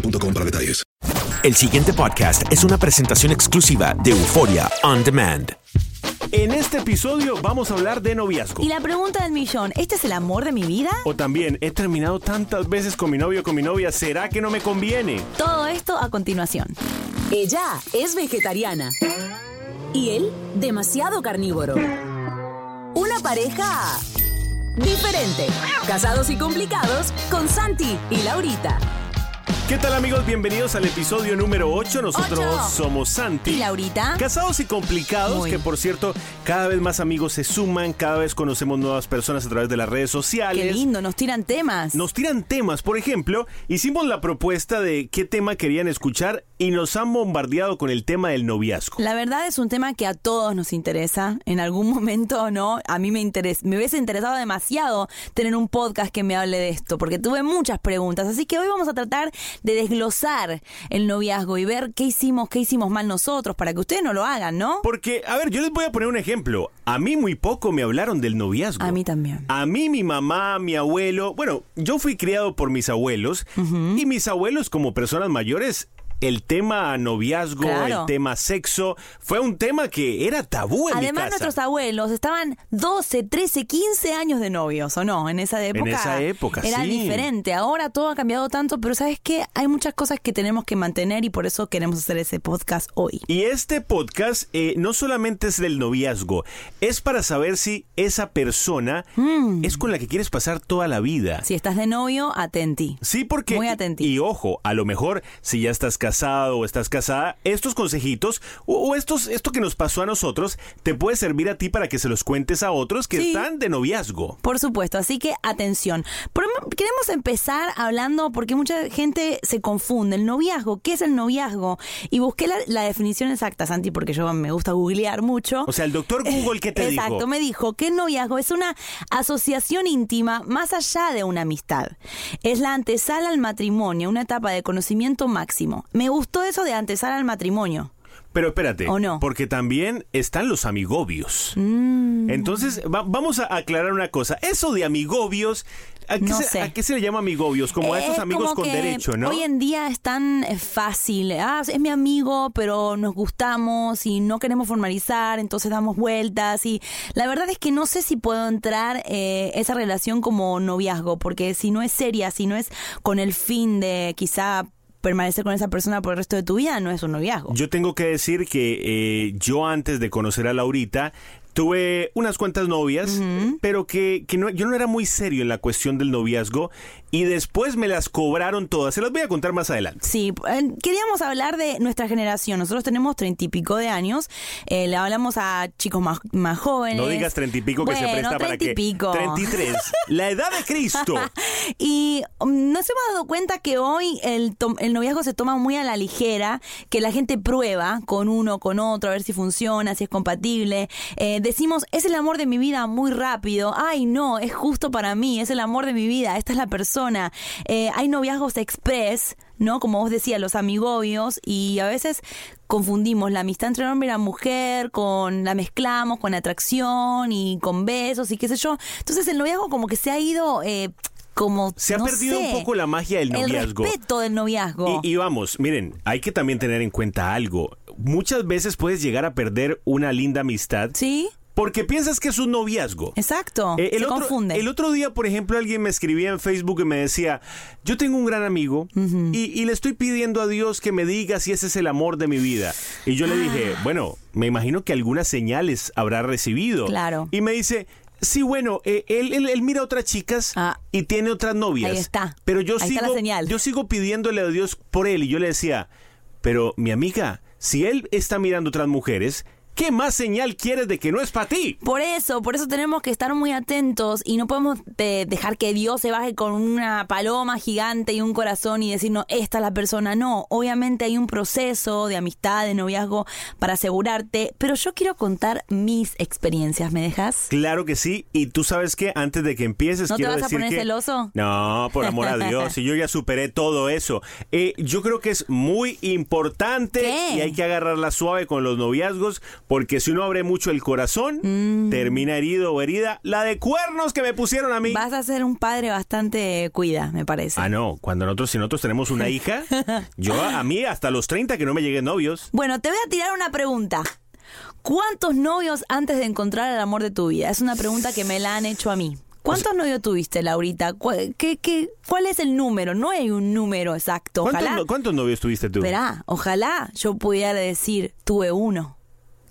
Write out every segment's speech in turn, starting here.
boostmobile.com para detalles. El siguiente podcast es una presentación exclusiva de Euforia On Demand. En este episodio vamos a hablar de noviazgo. Y la pregunta del millón, ¿este es el amor de mi vida? O también, he terminado tantas veces con mi novio o con mi novia, ¿será que no me conviene? Todo esto a continuación. Ella es vegetariana. Y él, demasiado carnívoro. Una pareja diferente. Casados y complicados con Santi y Laurita. ¿Qué tal amigos? Bienvenidos al episodio número 8. Nosotros Ocho. somos Santi. ¿Y Laurita? Casados y complicados, Muy. que por cierto, cada vez más amigos se suman, cada vez conocemos nuevas personas a través de las redes sociales. Qué lindo, nos tiran temas. Nos tiran temas, por ejemplo, hicimos la propuesta de qué tema querían escuchar y nos han bombardeado con el tema del noviazgo. La verdad es un tema que a todos nos interesa. En algún momento, ¿no? A mí me, interes me hubiese interesado demasiado tener un podcast que me hable de esto, porque tuve muchas preguntas. Así que hoy vamos a tratar de desglosar el noviazgo y ver qué hicimos, qué hicimos mal nosotros, para que ustedes no lo hagan, ¿no? Porque, a ver, yo les voy a poner un ejemplo. A mí muy poco me hablaron del noviazgo. A mí también. A mí, mi mamá, mi abuelo, bueno, yo fui criado por mis abuelos y mis abuelos como personas mayores, el tema noviazgo, Claro. el tema sexo, fue un tema que era tabú en Además, mi casa. nuestros abuelos estaban 12, 13, 15 años de novios, ¿o no? En esa época. esa época, Era sí. diferente. Ahora todo ha cambiado tanto, pero ¿sabes qué? Hay muchas cosas que tenemos que mantener y por eso queremos hacer ese podcast hoy. Y este podcast eh, no solamente es del noviazgo, es para saber si esa persona es con la que quieres pasar toda la vida. Mm. Si estás de novio, atenti. Sí, porque. Muy atenti. Y ojo, a lo mejor, si ya estás casado o estás casada, estos consejitos o, o estos, esto que nos pasó a nosotros, te puede servir a ti para que se los cuentes a otros que Sí. están de noviazgo. Por supuesto, así que atención. Pero queremos empezar hablando porque mucha gente se confunde. El noviazgo, ¿qué es el noviazgo? Y busqué la, la definición exacta, Santi, porque yo me gusta googlear mucho. O sea, el doctor Google, ¿qué te Exacto, dijo? me dijo que el noviazgo es una asociación íntima más allá de una amistad. Es la antesala al matrimonio, una etapa de conocimiento máximo. Me gustó eso de antesala al matrimonio. Pero espérate, ¿O no? porque también están los amigobios. Mm. Entonces, va- vamos a aclarar una cosa. Eso de amigobios, ¿a qué, No se, sé. a qué se le llama amigobios? Como a esos Es amigos con derecho, ¿no? Hoy en día es tan eh, fácil. Ah, es mi amigo, pero nos gustamos y no queremos formalizar, entonces damos vueltas. Y la verdad es que no sé si puedo entrar eh, esa relación como noviazgo, porque si no es seria, si no es con el fin de quizá permanecer con esa persona por el resto de tu vida, no es un noviazgo. Yo tengo que decir que eh, yo antes de conocer a Laurita tuve unas cuantas novias, pero que, que no, yo no era muy serio en la cuestión del noviazgo y después me las cobraron todas. Se las voy a contar más adelante. Sí, eh, queríamos hablar de nuestra generación. Nosotros tenemos treinta y pico de años. Eh, le hablamos a chicos más, más jóvenes. No digas treinta y pico que se presta para 30 y que... pico. 33. La edad de Cristo. Y um, nos hemos dado cuenta que hoy el, el noviazgo se toma muy a la ligera, que la gente prueba con uno, con otro, a ver si funciona, si es compatible. Eh, decimos, es el amor de mi vida muy rápido. Ay, no, es justo para mí, es el amor de mi vida, esta es la persona. Eh, hay noviazgos express. ¿no? Como vos decías, los amigobios, y a veces confundimos la amistad entre hombre y la mujer, con la mezclamos con atracción y con besos y qué sé yo. Entonces el noviazgo como que se ha ido eh, como... Se ha no perdido sé, un poco la magia del noviazgo. El respeto del noviazgo. Y, y vamos, miren, hay que también tener en cuenta algo. Muchas veces puedes llegar a perder una linda amistad. Sí. Porque piensas que es un noviazgo. Exacto. Eh, el, se otro, confunde. el otro día, por ejemplo, alguien me escribía en Facebook y me decía, yo tengo un gran amigo y, y le estoy pidiendo a Dios que me diga si ese es el amor de mi vida. Y yo le dije, Ah. bueno, me imagino que algunas señales habrá recibido. Claro. Y me dice... Sí, bueno, eh, él, él, él mira a otras chicas y tiene otras novias. Ah. Ahí está. Pero yo Ahí sigo, yo sigo pidiéndole a Dios por él y yo le decía, pero mi amiga, si él está mirando otras mujeres, ¿qué más señal quieres de que no es para ti? Por eso, por eso tenemos que estar muy atentos y no podemos eh, dejar que Dios se baje con una paloma gigante y un corazón y decir, no, esta es la persona. No, obviamente hay un proceso de amistad, de noviazgo para asegurarte, pero yo quiero contar mis experiencias, ¿me dejas? Claro que sí, y tú sabes que antes de que empieces ¿No te quiero vas a poner que celoso? no, por amor a Dios, y yo ya superé todo eso. Eh, yo creo que es muy importante ¿Qué? y hay que agarrarla suave con los noviazgos, porque si uno abre mucho el corazón, Mm. termina herido o herida. La de cuernos que me pusieron a mí. Vas a ser un padre bastante cuida, me parece. Ah, no, cuando nosotros, si nosotros tenemos una hija, yo a mí hasta los 30 que no me lleguen novios. Bueno, te voy a tirar una pregunta. ¿Cuántos novios antes de encontrar el amor de tu vida? Es una pregunta que me la han hecho a mí. ¿Cuántos novios tuviste, Laurita? ¿Cuál, qué, qué, ¿Cuál es el número? No hay un número exacto. ¿Cuántos, Ojalá, no- cuántos novios tuviste tú? Verá, ojalá yo pudiera decir, tuve uno.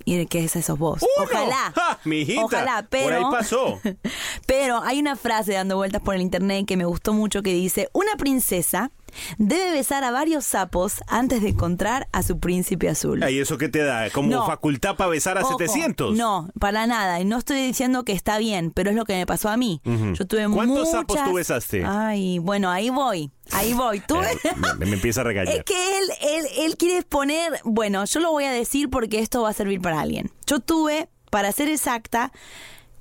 ¿Y qué es eso vos? ¡Uno! Ojalá. ¡Ja, mijita! Ojalá, pero... Por ahí pasó. Pero hay una frase dando vueltas por el internet que me gustó mucho que dice, una princesa debe besar a varios sapos antes de encontrar a su príncipe azul. ¿Y eso qué te da? ¿Como No. facultad para besar a Ojo, 700? No, para nada. Y no estoy diciendo que está bien, pero es lo que me pasó a mí. Ujú. Yo tuve ¿Cuántos muchas... sapos tú besaste? Ay, bueno, ahí voy. Ahí voy. Eh, me, me empieza a regañar. Es que él, él, él quiere poner, bueno, yo lo voy a decir porque esto va a servir para alguien. Yo tuve, para ser exacta,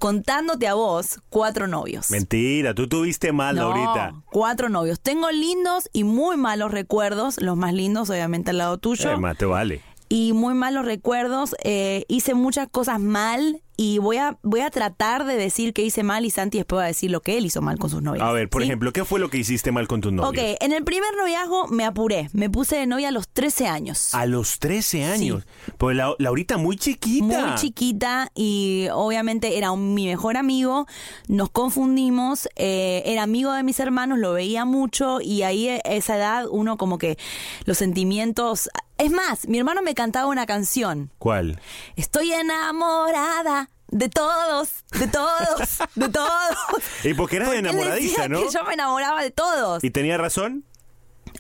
contándote a vos, cuatro novios. Mentira, tú tuviste mal No, ahorita. cuatro novios. Tengo lindos y muy malos recuerdos. Los más lindos, obviamente, al lado tuyo. Eh, más te vale. y muy malos recuerdos. Eh, hice muchas cosas mal y voy a, voy a tratar de decir que hice mal y Santi después va a decir lo que él hizo mal con sus novias. A ver, por ¿sí? ejemplo, ¿qué fue lo que hiciste mal con tus novios? Ok, en el primer noviazgo me apuré. Me puse de novia a los 13 años. A los 13 años. Pues la, Laurita muy chiquita. Muy chiquita y obviamente era un- mi mejor amigo, nos confundimos, eh, era amigo de mis hermanos, lo veía mucho y ahí a esa edad uno como que los sentimientos... Es más, mi hermano me cantaba una canción, ¿Cuál? estoy enamorada de todos, de todos, de todos. Y porque eras Porque él enamoradiza, decía ¿no? que yo me enamoraba de todos. ¿Y tenía razón?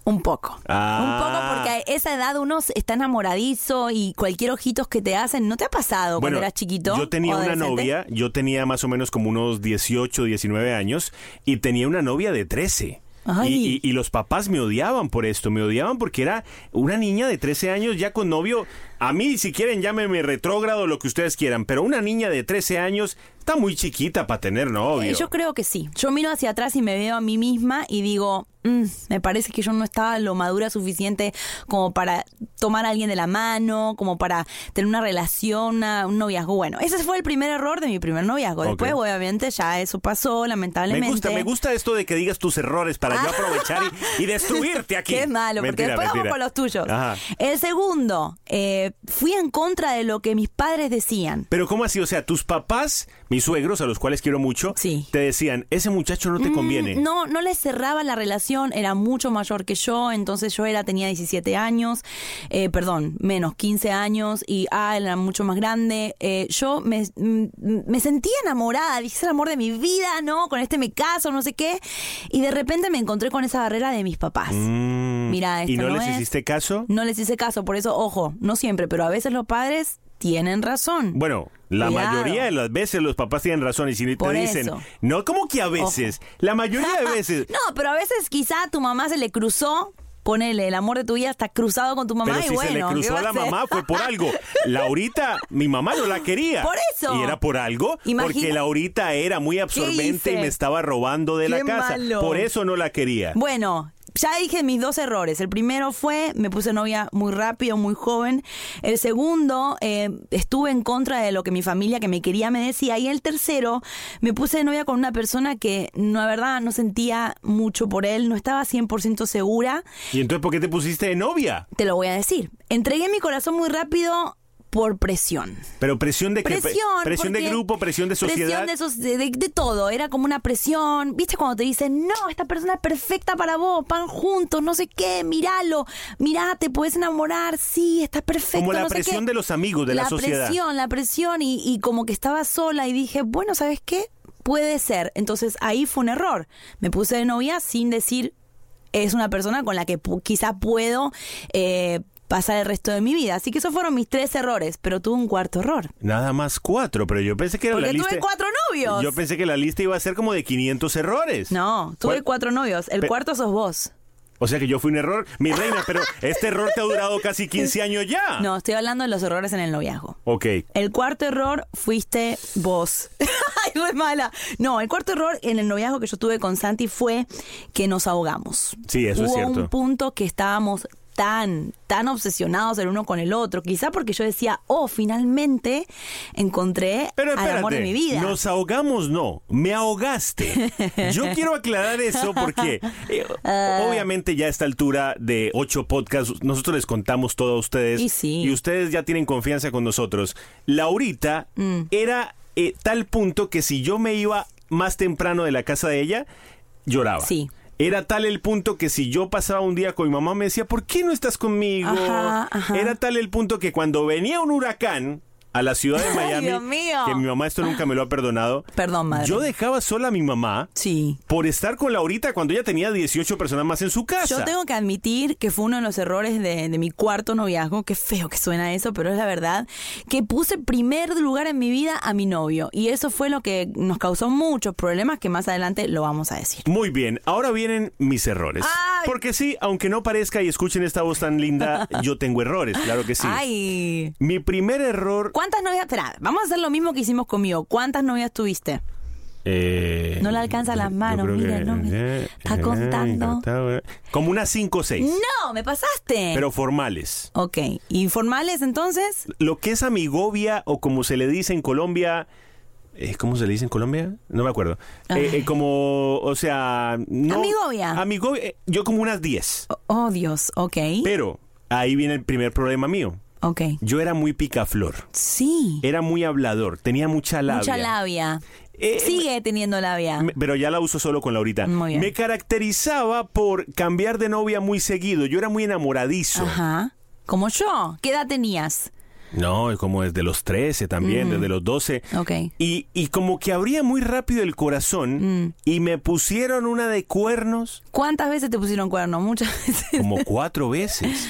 Un poco. Ah. Un poco porque a esa edad uno está enamoradizo y cualquier ojitos que te hacen, ¿no te ha pasado cuando eras chiquito? Yo tenía una novia, yo tenía más o menos como unos 18, 19 años y tenía una novia de 13. Y, y- y los papás me odiaban por esto, me odiaban porque era una niña de 13 años ya con novio. A mí, si quieren, llámenme retrógrado, lo que ustedes quieran, pero una niña de 13 años está muy chiquita para tener novio. Eh, yo creo que sí. Yo miro hacia atrás y me veo a mí misma y digo, "Mm, me parece que yo no estaba lo madura suficiente como para tomar a alguien de la mano, como para tener una relación, una- un noviazgo. Bueno, ese fue el primer error de mi primer noviazgo. Después, obviamente, ya eso pasó, me lamentablemente. gusta, me gusta esto de que digas tus errores para yo aprovechar y, y destruirte aquí. Qué malo, porque después mentira. vamos con los tuyos. Ajá. El segundo, eh, fui en contra de lo que mis padres decían. Pero ¿cómo así? O sea, tus papás, mis suegros, a los cuales quiero mucho, te decían, ese muchacho no te Mm, conviene. No, no les cerraba la relación era mucho mayor que yo, entonces yo era, tenía 17 años, eh, perdón, menos 15 años, y ah, él era mucho más grande. Eh, yo me, mm, me sentía enamorada, dije, es el amor de mi vida, ¿no? Con este me caso, no sé qué. Y de repente me encontré con esa barrera de mis papás. Mm, Mira, esto ¿Y no, no les es- hiciste caso? No les hice caso, por eso, ojo, no siempre, pero a veces los padres tienen razón. Bueno, la Cuidado. mayoría de las veces los papás tienen razón y si te Por dicen, eso. no, como que a veces, la mayoría de veces. No, pero a veces quizá a tu mamá se le cruzó, ponele, el amor de tu vida está cruzado con tu mamá Pero y si bueno, se le ¿qué cruzó a la mamá fue por algo. Laurita, mi mamá no la quería. Por eso. Y era por algo. Imagina- Porque Laurita era muy absorbente y me estaba robando de la casa. malo. Por eso no la quería. Bueno, ya dije mis dos errores. El primero fue, me puse novia muy rápido, muy joven. El segundo, eh, estuve en contra de lo que mi familia que me quería me decía. Y el tercero, me puse de novia con una persona que, no, la verdad, no sentía mucho por él, no estaba 100% segura. ¿Y entonces por qué te pusiste de novia? Te lo voy a decir. Entregué mi corazón muy rápido por presión. Pero presión de qué? Presión. presión de grupo, presión de sociedad. Presión de, so- de- todo. Era como una presión. ¿Viste cuando te dicen, no, esta persona es perfecta para vos, van juntos, no sé qué, míralo, mirá, te puedes enamorar, sí, está perfecto. Como la no sé presión qué". de los amigos, de la, sociedad. presión, la presión, y, y como que estaba sola y dije, bueno, ¿sabes qué? Puede ser. Entonces ahí fue un error. Me puse de novia sin decir, es una persona con la que quizá puedo eh, pasar el resto de mi vida. Así que esos fueron mis tres errores, pero tuve un cuarto error. Nada más cuatro, pero yo pensé que era Porque la lista. tuve cuatro novios. Yo pensé que la lista iba a ser como de 500 errores. No, tuve ¿Cuál? cuatro novios. El Pe- cuarto sos vos. O sea que yo fui un error. Mi reina, pero este error te ha durado casi 15 años ya. No, estoy hablando de los errores en el noviazgo. Ok. El cuarto error fuiste vos. Ay, no es mala. No, el cuarto error en el noviazgo que yo tuve con Santi fue que nos ahogamos. Sí, eso es cierto. un punto que estábamos tan, tan obsesionados el uno con el otro. Quizá porque yo decía, oh, finalmente encontré Pero al espérate, amor de mi vida. nos ahogamos, no, me ahogaste. Yo quiero aclarar eso porque eh, Ah. obviamente ya a esta altura de ocho podcasts nosotros les contamos todo a ustedes Y sí. ustedes ya tienen confianza con nosotros. Laurita Mm. era eh, tal punto que si yo me iba más temprano de la casa de ella, lloraba. Sí. Era tal el punto que si yo pasaba un día con mi mamá me decía, ¿por qué no estás conmigo? Ajá, ajá. Era tal el punto que cuando venía un huracán a la ciudad de Ay, Miami, Dios mío. que mi mamá esto nunca me lo ha perdonado. Perdón, madre. Yo dejaba sola a mi mamá Sí. por estar con Laurita cuando ella tenía 18 personas más en su casa. Yo tengo que admitir que fue uno de los errores de, de mi cuarto noviazgo, qué feo que suena eso, pero es la verdad, que puse primer lugar en mi vida a mi novio. Y eso fue lo que nos causó muchos problemas que más adelante lo vamos a decir. Muy bien, ahora vienen mis errores. Ay. Porque sí, aunque no parezca y escuchen esta voz tan linda, yo tengo errores, claro que sí. Ay. Mi primer error... ¿Cuántas novias? Espera, vamos a hacer lo mismo que hicimos conmigo. ¿Cuántas novias tuviste? eh, No le alcanza las manos, mira, que- no, mira. eh, Está eh, contando. está- Como unas 5 o 6, No, me pasaste. pero formales. Ok, ¿y formales entonces? Lo que es amigovia o como se le dice en Colombia... eh, ¿Cómo se le dice en Colombia? No me acuerdo. Eh, eh, como, o sea... No, Amigovia. Amigovia. eh, Yo como unas 10. Oh, oh, Dios, ok. Pero ahí viene el primer problema mío. Ok. Yo era muy picaflor. Sí. Era muy hablador. Tenía mucha labia. Mucha labia. Eh, Sigue teniendo labia. Me- Pero ya la uso solo con Laurita. Muy bien. Me caracterizaba por cambiar de novia muy seguido. Yo era muy enamoradizo. Ajá. Como yo. ¿Qué edad tenías? No, como desde los 13 también, desde los 12. Ok. Y, y como que abría muy rápido el corazón Mm. y me pusieron una de cuernos ¿Cuántas veces te pusieron cuerno? Muchas veces. como cuatro veces.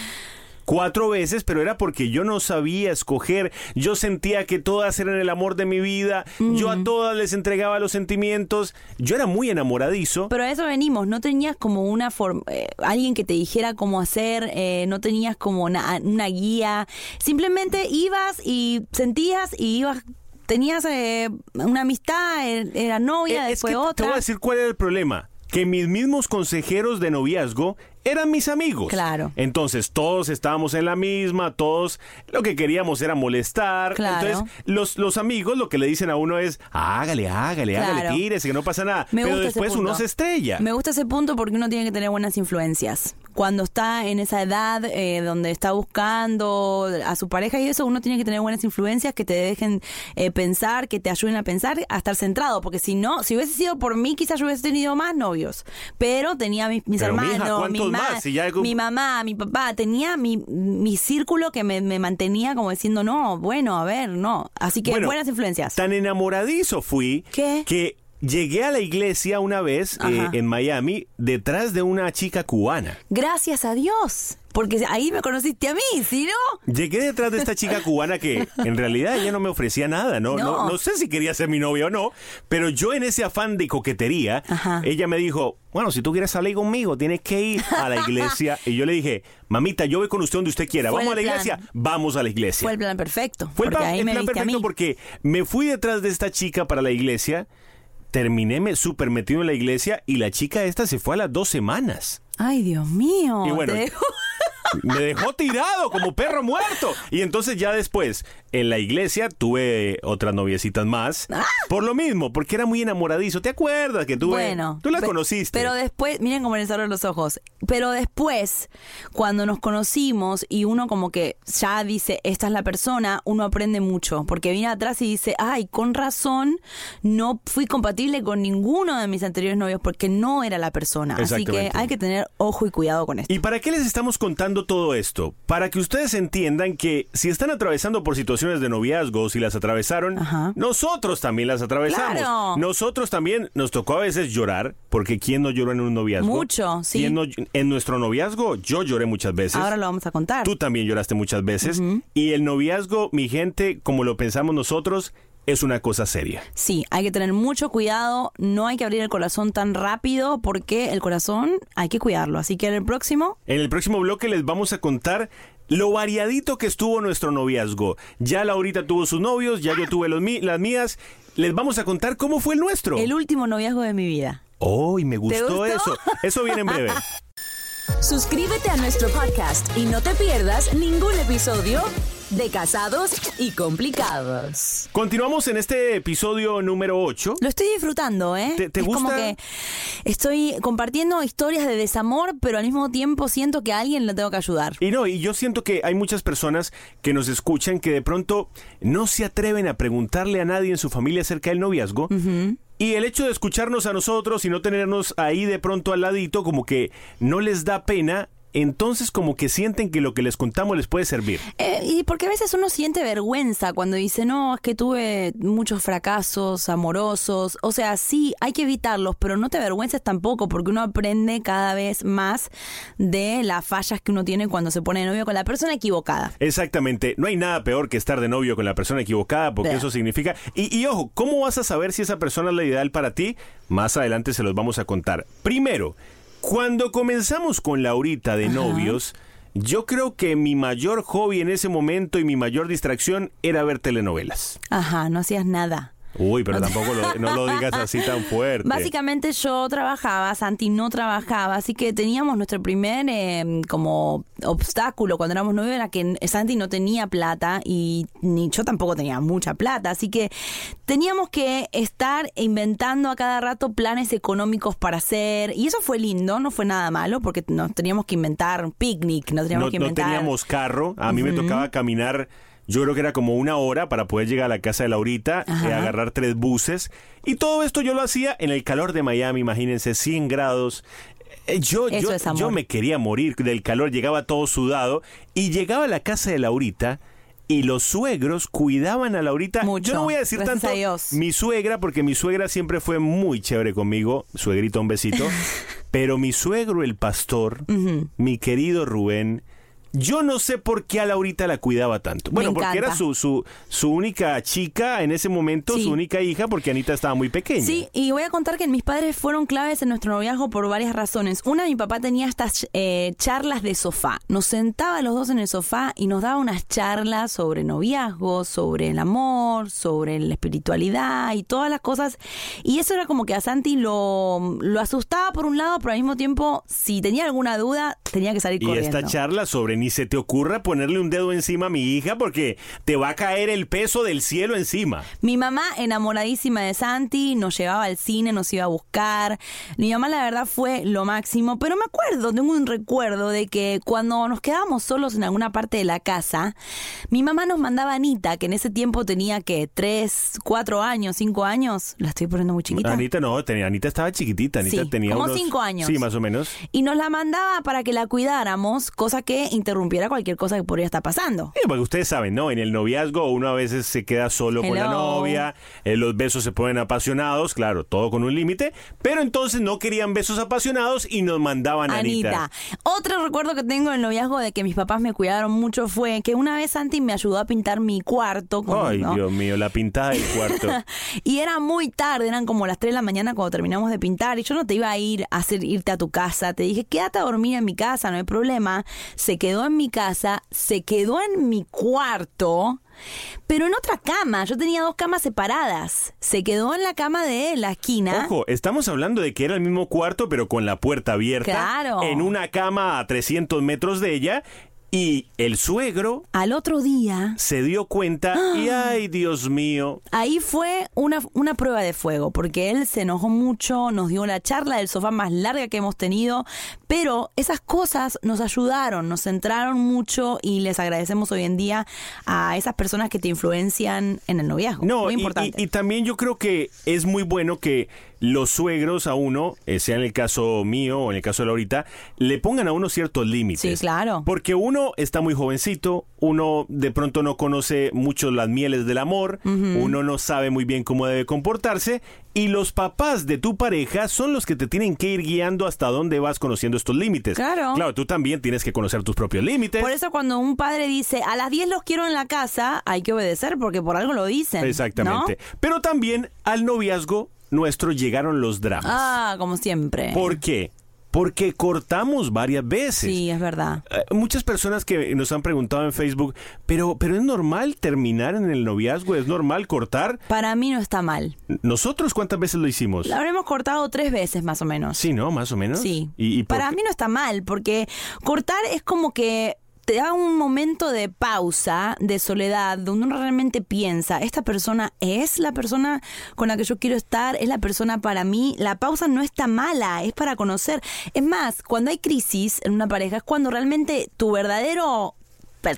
Cuatro veces, pero era porque yo no sabía escoger. Yo sentía que todas eran el amor de mi vida. Yo a todas les entregaba los sentimientos. Yo era muy enamoradizo. Pero a eso venimos, no tenías como una forma, alguien que te dijera cómo hacer, eh, no tenías como una, una guía, simplemente ibas y sentías y ibas, tenías eh, una amistad, er- era novia, Eh, es después que te- Te otra. voy a decir cuál era el problema. Que mis mismos consejeros de noviazgo eran mis amigos. Claro. Entonces todos estábamos en la misma, todos lo que queríamos era molestar. Claro. Entonces los, los amigos lo que le dicen a uno es, hágale, hágale, hágale, Claro. tírese, que no pasa nada. Me Pero después uno se estrella. Me gusta ese punto porque uno tiene que tener buenas influencias. Cuando está en esa edad eh, donde está buscando a su pareja y eso, uno tiene que tener buenas influencias que te dejen eh, pensar, que te ayuden a pensar, a estar centrado, porque si no, si hubiese sido por mí, quizás yo hubiese tenido más novios, pero tenía mis, mis Pero, mija, hermanos, mi, mi mamá, mi papá, tenía mi, mi círculo que me, me mantenía como diciendo, no, bueno, a ver, no. Así que Bueno, buenas influencias. Tan enamoradizo fui que llegué a la iglesia una vez eh, Ajá. en Miami detrás de una chica cubana. Gracias a Dios, porque ahí me conociste a mí, ¿sí no? Llegué detrás de esta chica cubana que en realidad ella no me ofrecía nada, ¿no? No, No. no sé si quería ser mi novia o no, pero yo en ese afán de coquetería, ella me dijo, bueno, si tú quieres salir conmigo, tienes que ir a la iglesia. y yo le dije, mamita, yo voy con usted donde usted quiera. Fue ¿Vamos a la plan. iglesia? Vamos a la iglesia. Fue el plan perfecto. Fue el plan, ahí el plan perfecto porque me fui detrás de esta chica para la iglesia, terminé súper metido en la iglesia y la chica esta se fue a las dos semanas. Ay, Dios mío. Y bueno, Me dejó tirado como perro muerto. Y entonces ya después, en la iglesia, tuve otras noviecitas más. Ah. Por lo mismo, porque era muy enamoradizo. ¿Te acuerdas que tuve? Bueno, tú las pe- conociste. Pero después, miren cómo les abro los ojos. Pero después, cuando nos conocimos y uno como que ya dice, esta es la persona, uno aprende mucho. Porque viene atrás y dice, ay, con razón, no fui compatible con ninguno de mis anteriores novios porque no era la persona. Así que hay que tener ojo y cuidado con esto. ¿Y para qué les estamos contando todo esto? Para que ustedes entiendan que si están atravesando por situaciones de noviazgo, si las atravesaron, nosotros también las atravesamos. Claro. Nosotros también nos tocó a veces llorar, porque ¿quién no lloró en un noviazgo? Mucho, sí. ¿Quién no- en nuestro noviazgo yo lloré muchas veces. Ahora lo vamos a contar. Tú también lloraste muchas veces. Y el noviazgo, mi gente, como lo pensamos nosotros, es una cosa seria. Sí, hay que tener mucho cuidado, no hay que abrir el corazón tan rápido porque el corazón hay que cuidarlo. Así que en el próximo, En el próximo bloque les vamos a contar lo variadito que estuvo nuestro noviazgo. Ya Laurita tuvo sus novios, ya yo tuve los las mías. Les vamos a contar cómo fue el nuestro. el último noviazgo de mi vida. Oh, y me gustó, gustó? eso. Eso viene en breve. Suscríbete a nuestro podcast y no te pierdas ningún episodio de Casados y Complicados. Continuamos en este episodio número 8. Lo estoy disfrutando, ¿eh? ¿Te- te es como gusta? que estoy compartiendo historias de desamor, pero al mismo tiempo siento que a alguien le tengo que ayudar. Y no, y yo siento que hay muchas personas que nos escuchan que de pronto no se atreven a preguntarle a nadie en su familia acerca del noviazgo. Y el hecho de escucharnos a nosotros y no tenernos ahí de pronto al ladito, como que no les da pena, entonces como que sienten que lo que les contamos les puede servir. Eh, y porque a veces uno siente vergüenza cuando dice, no, es que tuve muchos fracasos amorosos. O sea, sí, hay que evitarlos, pero no te avergüences tampoco, porque uno aprende cada vez más de las fallas que uno tiene cuando se pone de novio con la persona equivocada. Exactamente, no hay nada peor que estar de novio con la persona equivocada, porque eso significa... Y, y ojo, ¿cómo vas a saber si esa persona es la ideal para ti? Más adelante se los vamos a contar. Primero, cuando comenzamos con Laurita de novios, yo creo que mi mayor hobby en ese momento y mi mayor distracción era ver telenovelas. Ajá, no hacías nada. Uy, pero tampoco lo, no lo digas así tan fuerte. Básicamente yo trabajaba, Santi no trabajaba, así que teníamos nuestro primer eh, como obstáculo cuando éramos novios era que Santi no tenía plata y ni yo tampoco tenía mucha plata, así que teníamos que estar inventando a cada rato planes económicos para hacer y eso fue lindo, no fue nada malo porque nos teníamos que inventar un picnic, nos teníamos no, que no inventar teníamos carro, a mí me tocaba caminar, yo creo que era como una hora para poder llegar a la casa de Laurita, eh, agarrar tres buses. Y todo esto yo lo hacía en el calor de Miami, imagínense, 100 grados. Eh, Yo, yo, yo me quería morir del calor, llegaba todo sudado y llegaba a la casa de Laurita y los suegros cuidaban a Laurita. Mucho, Yo no voy a decir tanto a Dios. mi suegra, porque mi suegra siempre fue muy chévere conmigo. Suegrito, un besito. Pero mi suegro, el pastor, mi querido Rubén, yo no sé por qué a Laurita la cuidaba tanto. Bueno, porque encanta. era su, su, su única chica en ese momento, Sí. su única hija, porque Anita estaba muy pequeña. Sí, y voy a contar que mis padres fueron claves en nuestro noviazgo por varias razones. Una, mi papá tenía estas eh, charlas de sofá. Nos sentaba los dos en el sofá y nos daba unas charlas sobre noviazgo, sobre el amor, sobre la espiritualidad y todas las cosas. Y eso era como que a Santi lo, lo asustaba por un lado, pero al mismo tiempo, si tenía alguna duda, tenía que salir Y corriendo. esta charla sobre ni se te ocurra ponerle un dedo encima a mi hija porque te va a caer el peso del cielo encima. Mi mamá, enamoradísima de Santi, nos llevaba al cine, nos iba a buscar. Mi mamá, la verdad, fue lo máximo. Pero me acuerdo, tengo un recuerdo de que cuando nos quedábamos solos en alguna parte de la casa, mi mamá nos mandaba a Anita, que en ese tiempo tenía que tres, cuatro años, cinco años. La estoy poniendo muy chiquita. Anita no, tenía, Anita estaba chiquitita. Anita Sí, tenía como unos- cinco años. Sí, más o menos. Y nos la mandaba para que la cuidáramos, cosa que interrumpiera cualquier cosa que podría estar pasando. Sí, porque ustedes saben, ¿no? En el noviazgo uno a veces se queda solo con la novia, eh, los besos se ponen apasionados, claro, todo con un límite, pero entonces no querían besos apasionados y nos mandaban a Anita. Anita. Otro recuerdo que tengo del noviazgo de que mis papás me cuidaron mucho fue que una vez Santi me ayudó a pintar mi cuarto. con- Ay, ¿no? Dios mío, la pintada del cuarto. Y era muy tarde, eran como las 3 de la mañana cuando terminamos de pintar y yo no te iba a ir a hacer irte a tu casa. Te dije, quédate a dormir en mi casa, no hay problema. Se quedó en mi casa, se quedó en mi cuarto, pero en otra cama. Yo tenía dos camas separadas. Se quedó en la cama de la esquina. Ojo, estamos hablando de que era el mismo cuarto, pero con la puerta abierta. Claro. En una cama a 300 metros de ella. Y el suegro Al otro día, se dio cuenta y, ay, Dios mío. ahí fue una, una prueba de fuego, porque él se enojó mucho, nos dio la charla del sofá más larga que hemos tenido, pero esas cosas nos ayudaron, nos centraron mucho y les agradecemos hoy en día a esas personas que te influencian en el noviazgo. No, Muy y- importante. Y, y también yo creo que es muy bueno que los suegros a uno, eh, sea en el caso mío o en el caso de Laurita, le pongan a uno ciertos límites. Sí, claro. Porque uno está muy jovencito, uno de pronto no conoce mucho las mieles del amor, uno no sabe muy bien cómo debe comportarse y los papás de tu pareja son los que te tienen que ir guiando hasta dónde vas conociendo estos límites. Claro. Claro, tú también tienes que conocer tus propios límites. Por eso cuando un padre dice, a las 10 los quiero en la casa, hay que obedecer porque por algo lo dicen. Exactamente. ¿no? Pero también al noviazgo nuestro llegaron los dramas. Ah, como siempre. ¿Por qué? Porque cortamos varias veces. Sí, es verdad. Eh, Muchas personas que nos han preguntado en Facebook, pero, pero es normal terminar en el noviazgo, es normal cortar. Para mí no está mal. ¿Nosotros cuántas veces lo hicimos? La habremos cortado tres veces más o menos. Sí, ¿no? Más o menos. Sí. ¿Y, Para qué? mí no está mal, porque cortar es como que te da un momento de pausa, de soledad, donde uno realmente piensa, esta persona es la persona con la que yo quiero estar, es la persona para mí. La pausa no está mala, es para conocer. Es más, cuando hay crisis en una pareja es cuando realmente tu verdadero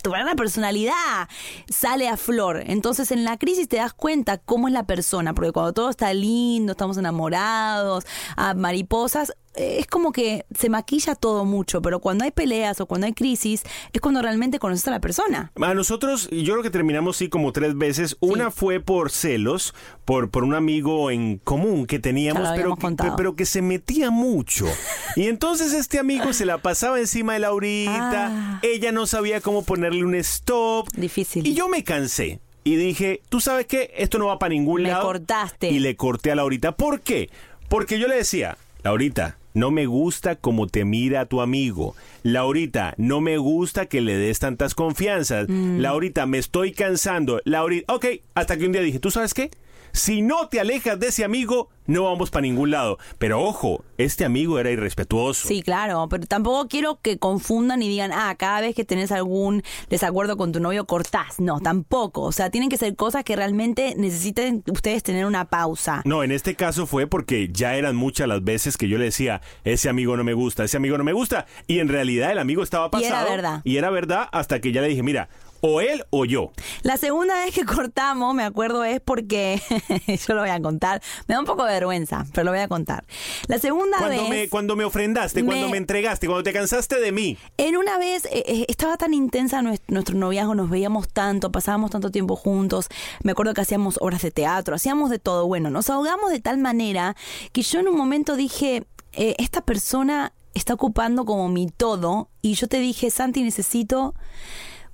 tu verdadera personalidad sale a flor. Entonces en la crisis te das cuenta cómo es la persona, porque cuando todo está lindo, estamos enamorados, a mariposas, eh, es como que se maquilla todo mucho, pero cuando hay peleas o cuando hay crisis, es cuando realmente conoces a la persona. A nosotros, yo creo que terminamos sí como tres veces. Una fue por celos, por, por un amigo en común que teníamos, pero, que, contado. pero que se metía mucho. Y entonces este amigo se la pasaba encima de Laurita, Ah. ella no sabía cómo ponerle un stop. Difícil. Y yo me cansé. Y dije, ¿tú sabes qué? Esto no va para ningún Me lado. cortaste. Y le corté a Laurita. ¿Por qué? Porque yo le decía, Laurita, no me gusta cómo te mira tu amigo. Laurita, no me gusta que le des tantas confianzas. Mm. Laurita, me estoy cansando. Laurita, ok, hasta que un día dije, ¿tú sabes qué? Si no te alejas de ese amigo, no vamos para ningún lado. Pero ojo, este amigo era irrespetuoso. Sí, claro, pero tampoco quiero que confundan y digan, ah, cada vez que tenés algún desacuerdo con tu novio cortás. No, tampoco. O sea, tienen que ser cosas que realmente necesiten ustedes tener una pausa. No, en este caso fue porque ya eran muchas las veces que yo le decía, ese amigo no me gusta, ese amigo no me gusta. Y en realidad el amigo estaba Y era pasado. verdad. Y era verdad hasta que ya le dije, mira, o él o yo. La segunda vez que cortamos, me acuerdo, es porque yo lo voy a contar. Me da un poco de vergüenza, pero lo voy a contar. La segunda Cuando vez. me, cuando me ofrendaste, cuando me- entregaste, cuando te cansaste de mí. En una vez eh, eh, estaba tan intensa nues- nuestro noviazgo, nos veíamos tanto, pasábamos tanto tiempo juntos. Me acuerdo que hacíamos obras de teatro, hacíamos de todo. Bueno, nos ahogamos de tal manera que yo en un momento dije, eh, esta persona está ocupando como mi todo. Y yo te dije, Santi, necesito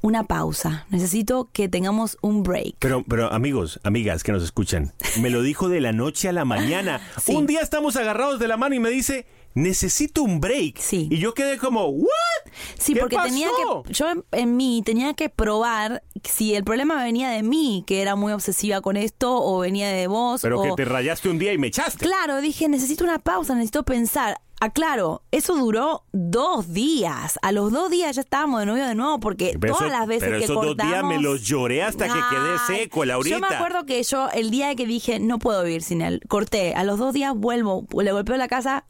una pausa. Necesito que tengamos un break. Pero, pero amigos, amigas que nos escuchan, me lo dijo de la noche a la mañana. Sí. Un día estamos agarrados de la mano y me dice, necesito un break. Sí. Y yo quedé como, ¿what? Sí, ¿Qué porque tenía pasó? que, yo en, en mí tenía que probar si el problema venía de mí, que era muy obsesiva con esto, o venía de vos. Pero o... que te rayaste un día y me echaste. Claro, dije, necesito una pausa, necesito pensar. Aclaro, eso duró dos días. A los dos días ya estábamos de novio de nuevo porque Pero todas eso- las veces pero que esos dos días cortamos... me los lloré hasta que quedé seco, Laurita. Yo me acuerdo que yo, el día que dije, no puedo vivir sin él, corté. A los dos días vuelvo, le golpeo la casa,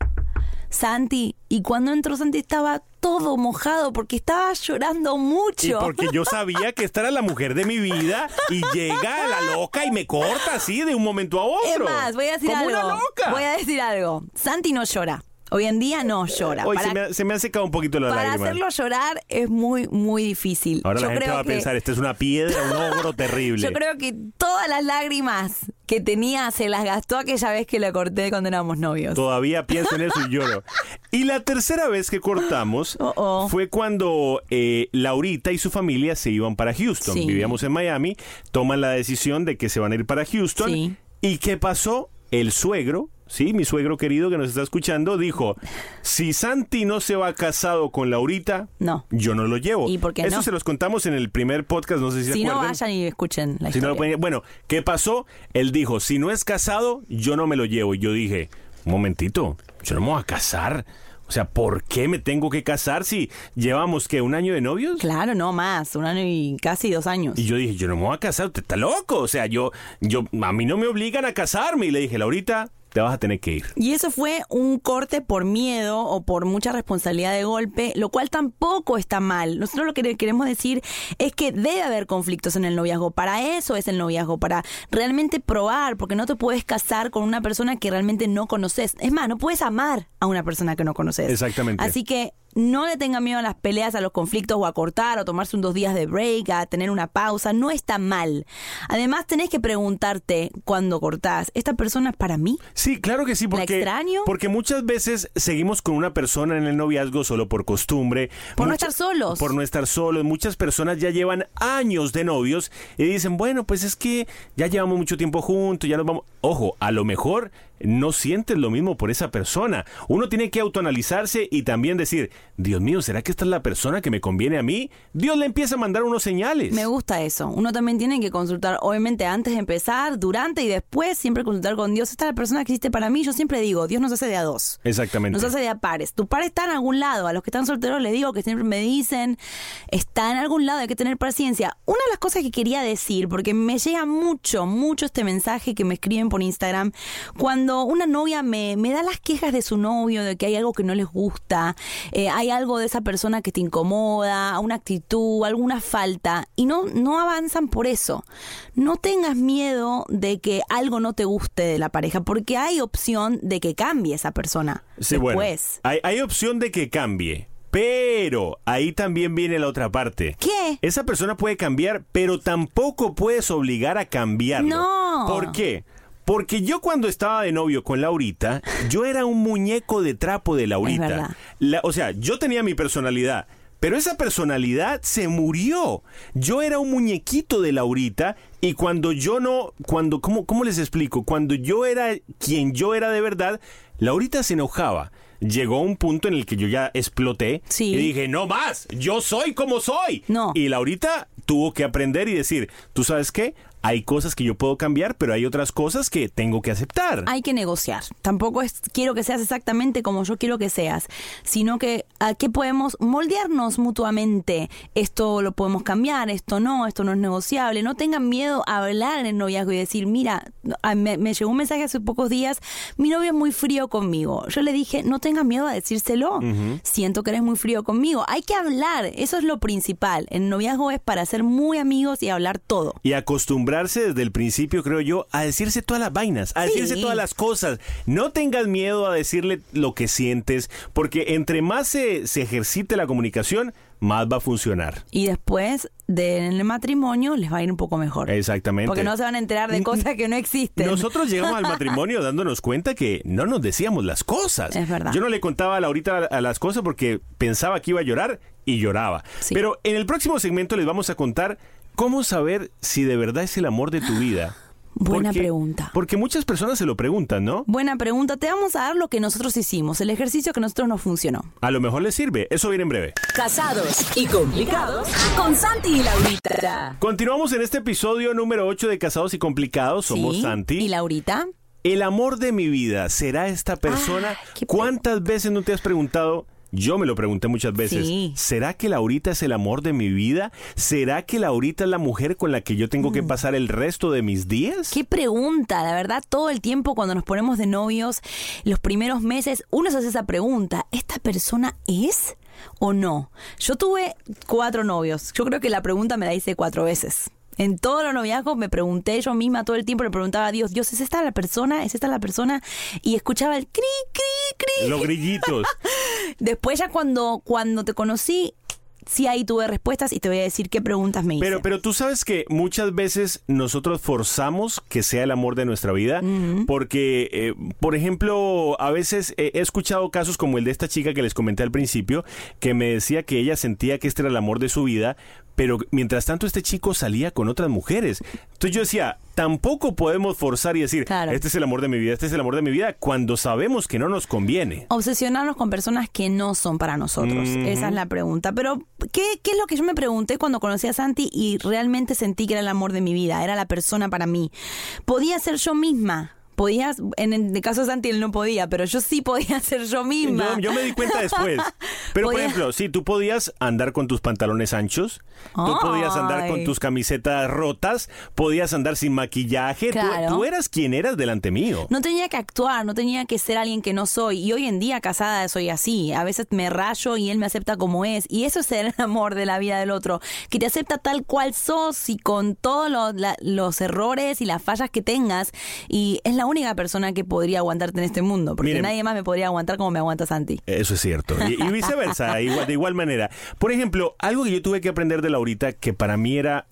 Santi, y cuando entró Santi estaba todo mojado porque estaba llorando mucho. Y porque yo sabía que esta era la mujer de mi vida y llega la loca y me corta así de un momento a Es otro. más, voy a decir Como algo. una loca. Voy a decir algo. Santi no llora. Hoy en día no llora. Hoy Para- se, me ha, se me ha secado un poquito la Para lágrima. hacerlo llorar es muy, muy difícil. Ahora Yo la gente creo va a que- pensar, esta es una piedra, un ogro terrible. Yo creo que todas las lágrimas que tenía se las gastó aquella vez que le corté cuando éramos novios. Todavía pienso en eso y lloro. Y la tercera vez que cortamos Oh, fue cuando eh, Laurita y su familia se iban para Houston. Sí. Vivíamos en Miami, toman la decisión de que se van a ir para Houston. Sí. ¿Y qué pasó? El suegro, sí, mi suegro querido que nos está escuchando, dijo, si Santi no se va casado con Laurita, No. yo no lo llevo. ¿Y por qué Eso no? se los contamos en el primer podcast, no sé si, se Si no, acuerdan. vayan y escuchen la Si historia. pueden- bueno, ¿qué pasó? Él dijo, si no es casado, yo no me lo llevo. Y yo dije, un momentito, yo no me voy a casar. O sea, ¿por qué me tengo que casar si llevamos, que un año de novios? Claro, no más. Un año y casi dos años. Y yo dije, yo no me voy a casar, usted está loco. O sea, yo, yo, a mí no me obligan a casarme. Y le dije, Laurita, te vas a tener que ir. Y eso fue un corte por miedo o por mucha responsabilidad de golpe, lo cual tampoco está mal. Nosotros lo que queremos decir es que debe haber conflictos en el noviazgo. Para eso es el noviazgo, para realmente probar, porque no te puedes casar con una persona que realmente no conoces. Es más, no puedes amar a una persona que no conoces. Exactamente. Así que no le tenga miedo a las peleas, a los conflictos o a cortar o tomarse un dos días de break, a tener una pausa. No está mal. Además, tenés que preguntarte cuando cortás, ¿esta persona es para mí? Sí, claro que sí, porque, extraño? porque muchas veces seguimos con una persona en el noviazgo solo por costumbre. Por no estar solos. Por no estar solos. Muchas personas ya llevan años de novios y dicen, bueno, pues es que ya llevamos mucho tiempo juntos, ya nos vamos. Ojo, a lo mejor no sientes lo mismo por esa persona. Uno tiene que autoanalizarse y también decir, Dios mío, ¿será que esta es la persona que me conviene a mí? Dios le empieza a mandar unos señales. Me gusta eso. Uno también tiene que consultar, obviamente, antes de empezar, durante y después, siempre consultar con Dios. Esta es la persona que existe para mí. Yo siempre digo, Dios nos hace de a dos. Exactamente. Nos hace de a pares. Tu par está en algún lado. A los que están solteros les digo que siempre me dicen, está en algún lado, hay que tener paciencia. Una de las cosas que quería decir, porque me llega mucho, mucho este mensaje que me escriben por Instagram, cuando una novia me, me da las quejas de su novio, de que hay algo que no les gusta, eh, hay algo de esa persona que te incomoda, una actitud, alguna falta, y no, no avanzan por eso. No tengas miedo de que algo no te guste de la pareja, porque hay opción de que cambie esa persona. Sí, después. bueno. Hay, hay opción de que cambie. Pero ahí también viene la otra parte. ¿Qué? Esa persona puede cambiar, pero tampoco puedes obligar a cambiarlo. No. ¿Por qué? Porque yo cuando estaba de novio con Laurita, yo era un muñeco de trapo de Laurita. La- o sea, yo tenía mi personalidad, pero esa personalidad se murió. Yo era un muñequito de Laurita y cuando yo no, cuando, ¿cómo, cómo les explico? Cuando yo era quien yo era de verdad, Laurita se enojaba. Llegó un punto en el que yo ya exploté Sí. y dije, no más, yo soy como soy. No. Y Laurita tuvo que aprender y decir, ¿tú sabes qué? Hay cosas que yo puedo cambiar, pero hay otras cosas que tengo que aceptar. Hay que negociar. Tampoco es quiero que seas exactamente como yo quiero que seas, sino que a qué podemos moldearnos mutuamente. Esto lo podemos cambiar, esto no, esto no es negociable. No tengan miedo a hablar en el noviazgo y decir, mira, me, me llegó un mensaje hace pocos días, mi novio es muy frío conmigo. Yo le dije, no tengas miedo a decírselo. Siento que eres muy frío conmigo. Hay que hablar, eso es lo principal. El noviazgo es para ser muy amigos y hablar todo. Y acostumbrarse desde el principio, creo yo, a decirse todas las vainas, a Sí. decirse todas las cosas. No tengas miedo a decirle lo que sientes, porque entre más se, se ejercite la comunicación, más va a funcionar. Y después del matrimonio les va a ir un poco mejor. Exactamente. Porque no se van a enterar de cosas que no existen. Nosotros llegamos al matrimonio dándonos cuenta que no nos decíamos las cosas. Es verdad. Yo no le contaba a Laurita a las cosas porque pensaba que iba a llorar y lloraba. Sí. Pero en el próximo segmento les vamos a contar cómo saber si de verdad es el amor de tu vida. Buena Porque- pregunta. Porque muchas personas se lo preguntan, ¿no? Buena pregunta. Te vamos a dar lo que nosotros hicimos, el ejercicio que a nosotros nos funcionó. A lo mejor les sirve. Eso viene en breve. Casados y complicados con Santi y Laurita. Continuamos en este episodio número 8 de Casados y Complicados. Somos Sí. Santi. ¿Y Laurita? el amor de mi vida será esta persona. ¿Cuántas veces no te has preguntado? Yo me lo pregunté muchas veces. Sí. ¿Será que Laurita es el amor de mi vida? ¿Será que Laurita es la mujer con la que yo tengo que pasar el resto de mis días? Qué pregunta, la verdad, todo el tiempo cuando nos ponemos de novios, los primeros meses, uno se hace esa pregunta, ¿esta persona es o no? Yo tuve cuatro novios, yo creo que la pregunta me la hice cuatro veces. En todos los noviazgos me pregunté yo misma todo el tiempo, le preguntaba a Dios, Dios, ¿es esta la persona? ¿Es esta la persona? Y escuchaba el cri, cri, cri. Los grillitos. Después ya cuando, cuando te conocí, sí ahí tuve respuestas y te voy a decir qué preguntas me hice. Pero, pero tú sabes que muchas veces nosotros forzamos que sea el amor de nuestra vida, porque, eh, por ejemplo, a veces eh, he escuchado casos como el de esta chica que les comenté al principio, que me decía que ella sentía que este era el amor de su vida, pero mientras tanto este chico salía con otras mujeres. Entonces yo decía, tampoco podemos forzar y decir, este es el amor de mi vida, este es el amor de mi vida, cuando sabemos que no nos conviene. Obsesionarnos con personas que no son para nosotros. Esa es la pregunta. Pero, ¿qué, ¿qué es lo que yo me pregunté cuando conocí a Santi y realmente sentí que era el amor de mi vida? Era la persona para mí. ¿Podía ser yo misma? Podías, en el caso de Santi él no podía, pero yo sí podía ser yo misma. Yo, yo me di cuenta después. Pero por ejemplo, sí, tú podías andar con tus pantalones anchos, tú podías andar con tus camisetas rotas, podías andar sin maquillaje, tú- Claro. tú, eras quien eras delante mío. No tenía que actuar, no tenía que ser alguien que no soy. Y hoy en día casada soy así. A veces me rayo y él me acepta como es. Y eso es el amor de la vida del otro. Que te acepta tal cual sos y con todos los, la- los errores y las fallas que tengas. Y es la única persona que podría aguantarte en este mundo. Porque Miren. nadie más me podría aguantar como me aguanta Santi. Eso es cierto. Y, y viceversa, igual- de igual manera. Por ejemplo, algo que yo tuve que aprender de Laurita que para mí era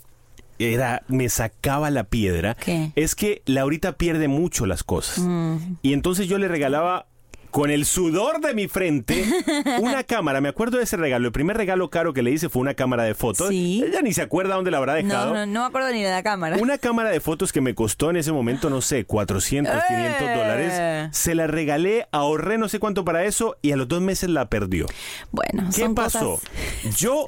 era me sacaba la piedra ¿Qué? es que Laurita pierde mucho las cosas. Mm. Y entonces yo le regalaba con el sudor de mi frente una cámara. Me acuerdo de ese regalo. El primer regalo caro que le hice fue una cámara de fotos. Sí. Ella ni se acuerda dónde la habrá dejado. No, no, no me acuerdo ni de la cámara. Una cámara de fotos que me costó en ese momento, no sé, 400, 500 ¡Eh! dólares. Se la regalé, ahorré no sé cuánto para eso y a los dos meses la perdió. Bueno, ¿Qué son pasó? cosas- Yo,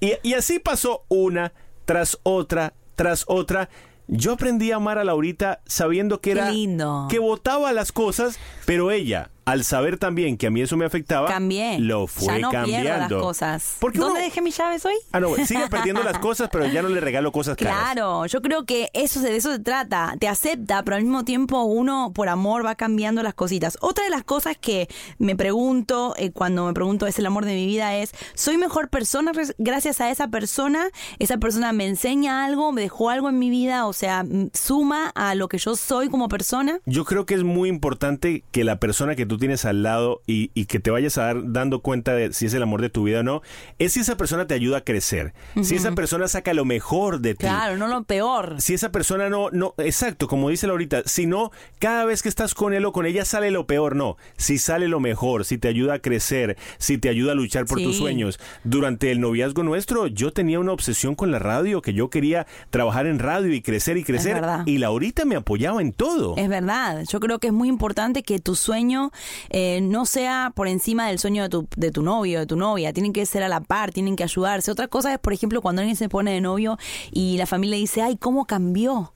y, y así pasó una tras otra, tras otra. Yo aprendí a amar a Laurita sabiendo que Qué era lindo. que botaba las cosas, pero ella, al saber también que a mí eso me afectaba, Cambié. lo fue ya no pierdo cambiando. las cosas. Porque ¿Dónde uno- dejé mis llaves hoy? Ah, no, sigue perdiendo las cosas, pero ya no le regalo cosas caras. Claro, yo creo que eso de eso se trata. Te acepta, pero al mismo tiempo uno por amor va cambiando las cositas. Otra de las cosas que me pregunto eh, cuando me pregunto es el amor de mi vida es, ¿soy mejor persona gracias a esa persona? ¿Esa persona me enseña algo, me dejó algo en mi vida? O sea, suma a lo que yo soy como persona. Yo creo que es muy importante que la persona que tú tienes al lado y, y que te vayas a dar dando cuenta de si es el amor de tu vida o no, es si esa persona te ayuda a crecer, si esa persona saca lo mejor de ti. Claro, no lo peor. Si esa persona no, no, exacto, como dice ahorita, si no, cada vez que estás con él o con ella sale lo peor, no. Si sale lo mejor, si te ayuda a crecer, si te ayuda a luchar por tus sueños. Durante el noviazgo nuestro, yo tenía una obsesión con la radio, que yo quería trabajar en radio y crecer y crecer. verdad. Y Laurita me apoyaba en todo. Es verdad, yo creo que es muy importante que tu sueño eh, no sea por encima del sueño de tu, de tu novio, de tu novia, tienen que ser a la par, tienen que ayudarse. Otra cosa es, por ejemplo, cuando alguien se pone de novio y la familia dice, ay, ¿cómo cambió?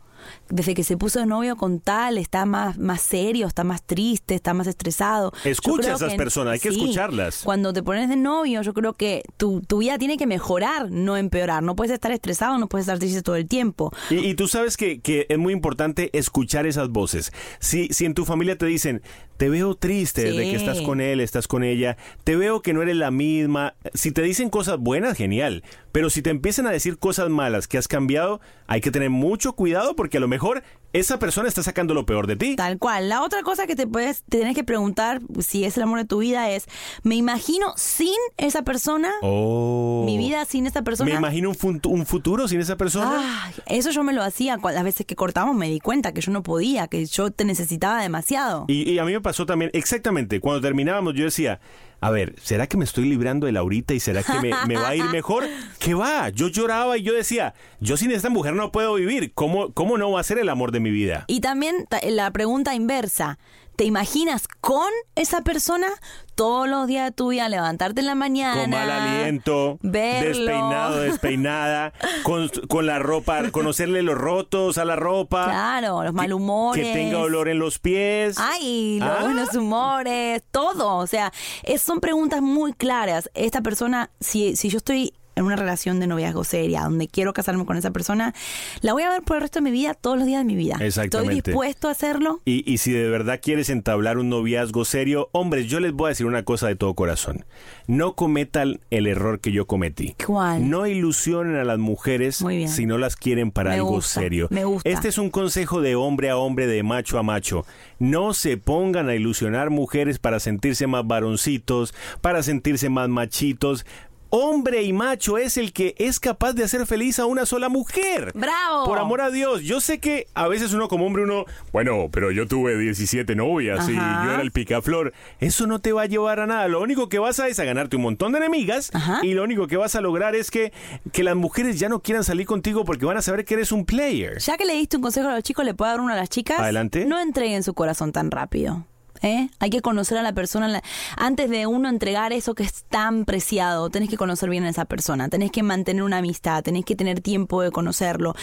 Desde que se puso de novio con tal, está más, más serio, está más triste, está más estresado. Escucha a esas que- personas, hay que sí, escucharlas. Cuando te pones de novio, yo creo que tu, tu vida tiene que mejorar, no empeorar. No puedes estar estresado, no puedes estar triste todo el tiempo. Y, y tú sabes que, que es muy importante escuchar esas voces. Si, si en tu familia te dicen, te veo triste desde Sí. que estás con él, estás con ella, te veo que no eres la misma, si te dicen cosas buenas, genial. Pero si te empiezan a decir cosas malas que has cambiado, hay que tener mucho cuidado porque a lo mejor esa persona está sacando lo peor de ti. Tal cual. La otra cosa que te puedes, te tienes que preguntar si es el amor de tu vida es, ¿me imagino sin esa persona? Oh. Mi vida sin esa persona. Me imagino un, un futuro sin esa persona. Eso yo me lo hacía. Las veces que cortamos me di cuenta que yo no podía, que yo te necesitaba demasiado. Y, y a mí me pasó también, exactamente, cuando terminábamos yo decía, a ver, ¿será que me estoy librando de Laurita y será que me, me va a ir mejor? ¿Qué va? Yo lloraba y yo decía, yo sin esta mujer no puedo vivir, ¿cómo, cómo no va a ser el amor de mi vida? Y también ta- la pregunta inversa. ¿Te imaginas con esa persona todos los días de tu vida levantarte en la mañana? Con mal aliento, verlo. despeinado, despeinada, con, con la ropa, conocerle los rotos a la ropa. Claro, los malhumores. Que tenga olor en los pies. Ay, los Ah. buenos humores, todo. O sea, es- son preguntas muy claras. Esta persona, si, si yo estoy en una relación de noviazgo seria, donde quiero casarme con esa persona, la voy a ver por el resto de mi vida, todos los días de mi vida. ¿Estoy Exactamente. dispuesto a hacerlo? Y, y si de verdad quieres entablar un noviazgo serio, hombres, yo les voy a decir una cosa de todo corazón. No cometan el error que yo cometí. ¿Cuál? No ilusionen a las mujeres si no las quieren para Me algo gusta, serio. me gusta. Este es un consejo de hombre a hombre, de macho a macho. No se pongan a ilusionar mujeres para sentirse más varoncitos, para sentirse más machitos. Hombre y macho es el que es capaz de hacer feliz a una sola mujer. ¡Bravo! Por amor a Dios, yo sé que a veces uno como hombre uno, bueno, pero yo tuve 17 novias y yo era el picaflor. Eso no te va a llevar a nada. Lo único que vas a es a ganarte un montón de enemigas y lo único que vas a lograr es que, que las mujeres ya no quieran salir contigo porque van a saber que eres un player. Ya que le diste un consejo a los chicos, ¿le puedo dar uno a las chicas? Adelante. No entreguen su corazón tan rápido. ¿Eh? Hay que conocer a la persona la- antes de uno entregar eso que es tan preciado. Tenés que conocer bien a esa persona, tenés que mantener una amistad, tenés que tener tiempo de conocerlo.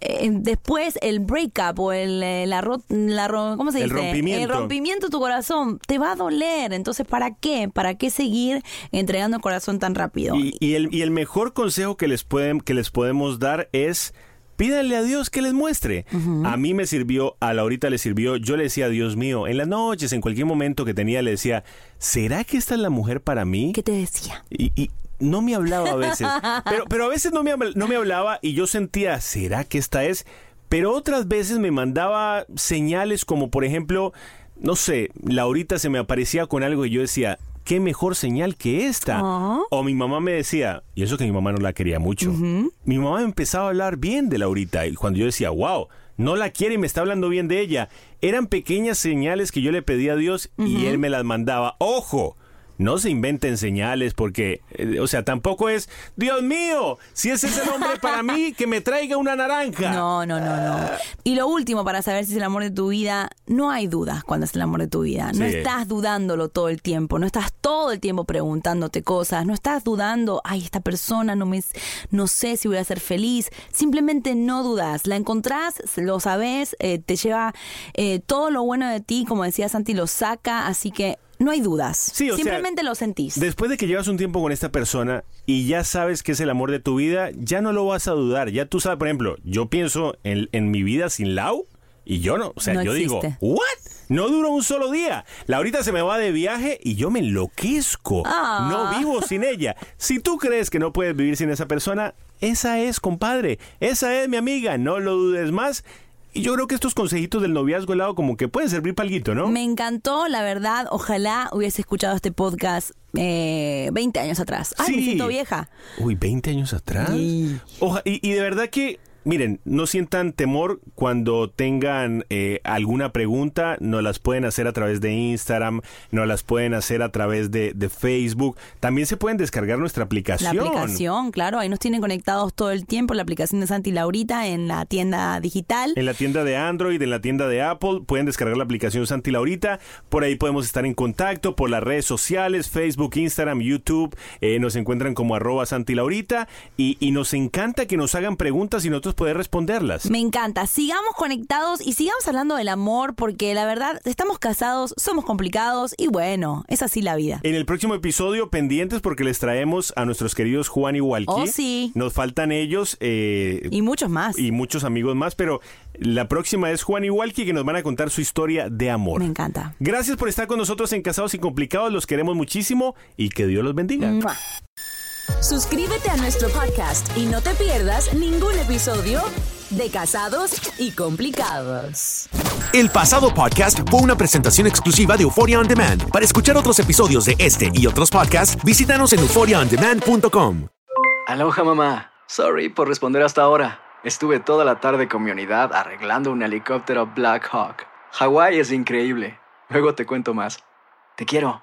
Eh, después el breakup o el eh, la, ro- la ro- ¿cómo se El dice? rompimiento. El rompimiento de tu corazón te va a doler. Entonces, ¿para qué? ¿Para qué seguir entregando el corazón tan rápido? Y, y el, y el mejor consejo que les, pueden, que les podemos dar es pídanle a Dios que les muestre. A mí me sirvió, a Laurita le sirvió, yo le decía, Dios mío, en las noches, en cualquier momento que tenía, le decía, ¿será que esta es la mujer para mí? ¿Qué te decía? Y, y no me hablaba a veces, pero, pero a veces no me, no me hablaba y yo sentía, ¿será que esta es? Pero otras veces me mandaba señales como, por ejemplo, no sé, Laurita se me aparecía con algo y yo decía, qué mejor señal que esta. O mi mamá me decía, y eso que mi mamá no la quería mucho, mi mamá empezaba a hablar bien de Laurita y cuando yo decía, wow, no la quiere y me está hablando bien de ella, eran pequeñas señales que yo le pedía a Dios y él me las mandaba. ¡Ojo! No se inventen señales porque, eh, o sea, tampoco es, Dios mío, si ese es el hombre para mí, que me traiga una naranja. No, no, no, no. Y lo último para saber si es el amor de tu vida, no hay dudas cuando es el amor de tu vida. No Sí. estás dudándolo todo el tiempo, no estás todo el tiempo preguntándote cosas, no estás dudando, ay, esta persona no me no sé si voy a ser feliz. Simplemente no dudas, la encontrás, lo sabes, eh, te lleva eh, todo lo bueno de ti, como decía Santi, lo saca, así que no hay dudas. Sí, o sea, Simplemente lo sentís. Después de que llevas un tiempo con esta persona y ya sabes que es el amor de tu vida, ya no lo vas a dudar. Ya tú sabes, por ejemplo, yo pienso en, en mi vida sin Lau y yo no. O sea, No yo digo. ¿what? No dura un solo día. Laurita se me va de viaje y yo me enloquezco. Ah. No vivo sin ella. Si tú crees que no puedes vivir sin esa persona, esa es, compadre. Esa es mi amiga. No lo dudes más. Y yo creo que estos consejitos del noviazgo helado como que pueden servir para algo, ¿no? Me encantó, la verdad. Ojalá hubiese escuchado este podcast eh, 20 años atrás. Ay, me siento vieja. Uy, 20 años atrás. Sí. Oja- y, y de verdad que, miren, no sientan temor cuando tengan eh, alguna pregunta, nos las pueden hacer a través de Instagram, nos las pueden hacer a través de, de Facebook. También se pueden descargar nuestra La aplicación. aplicación, claro, ahí nos tienen conectados todo el tiempo, la aplicación de Santi Laurita en la tienda digital. En la tienda de Android, en la tienda de Apple, pueden descargar la aplicación Santi Laurita. Por ahí podemos estar en contacto por las redes sociales, Facebook, Instagram, YouTube. Eh, nos encuentran como arroba Santi Laurita. Y, y nos encanta que nos hagan preguntas y nosotros poder responderlas. Me encanta. Sigamos conectados y sigamos hablando del amor porque la verdad, estamos casados, somos complicados y bueno, es así la vida. En el próximo episodio, pendientes porque les traemos a nuestros queridos Juan y Walkie. Oh, sí. Nos faltan ellos. eh, Y muchos más. y muchos amigos más, pero la próxima es Juan y Walkie que nos van a contar su historia de amor. Me encanta. Gracias por estar con nosotros en Casados y Complicados, los queremos muchísimo y que Dios los bendiga. Mua. Suscríbete a nuestro podcast y no te pierdas ningún episodio de Casados y Complicados. El pasado podcast fue una presentación exclusiva de Euphoria On Demand. Para escuchar otros episodios de este y otros podcasts, visítanos en euphoriaondemand.com. Aloha mamá. Sorry por responder hasta ahora. Estuve toda la tarde con mi unidad arreglando un helicóptero Black Hawk. Hawái es increíble. Luego te cuento más. Te quiero.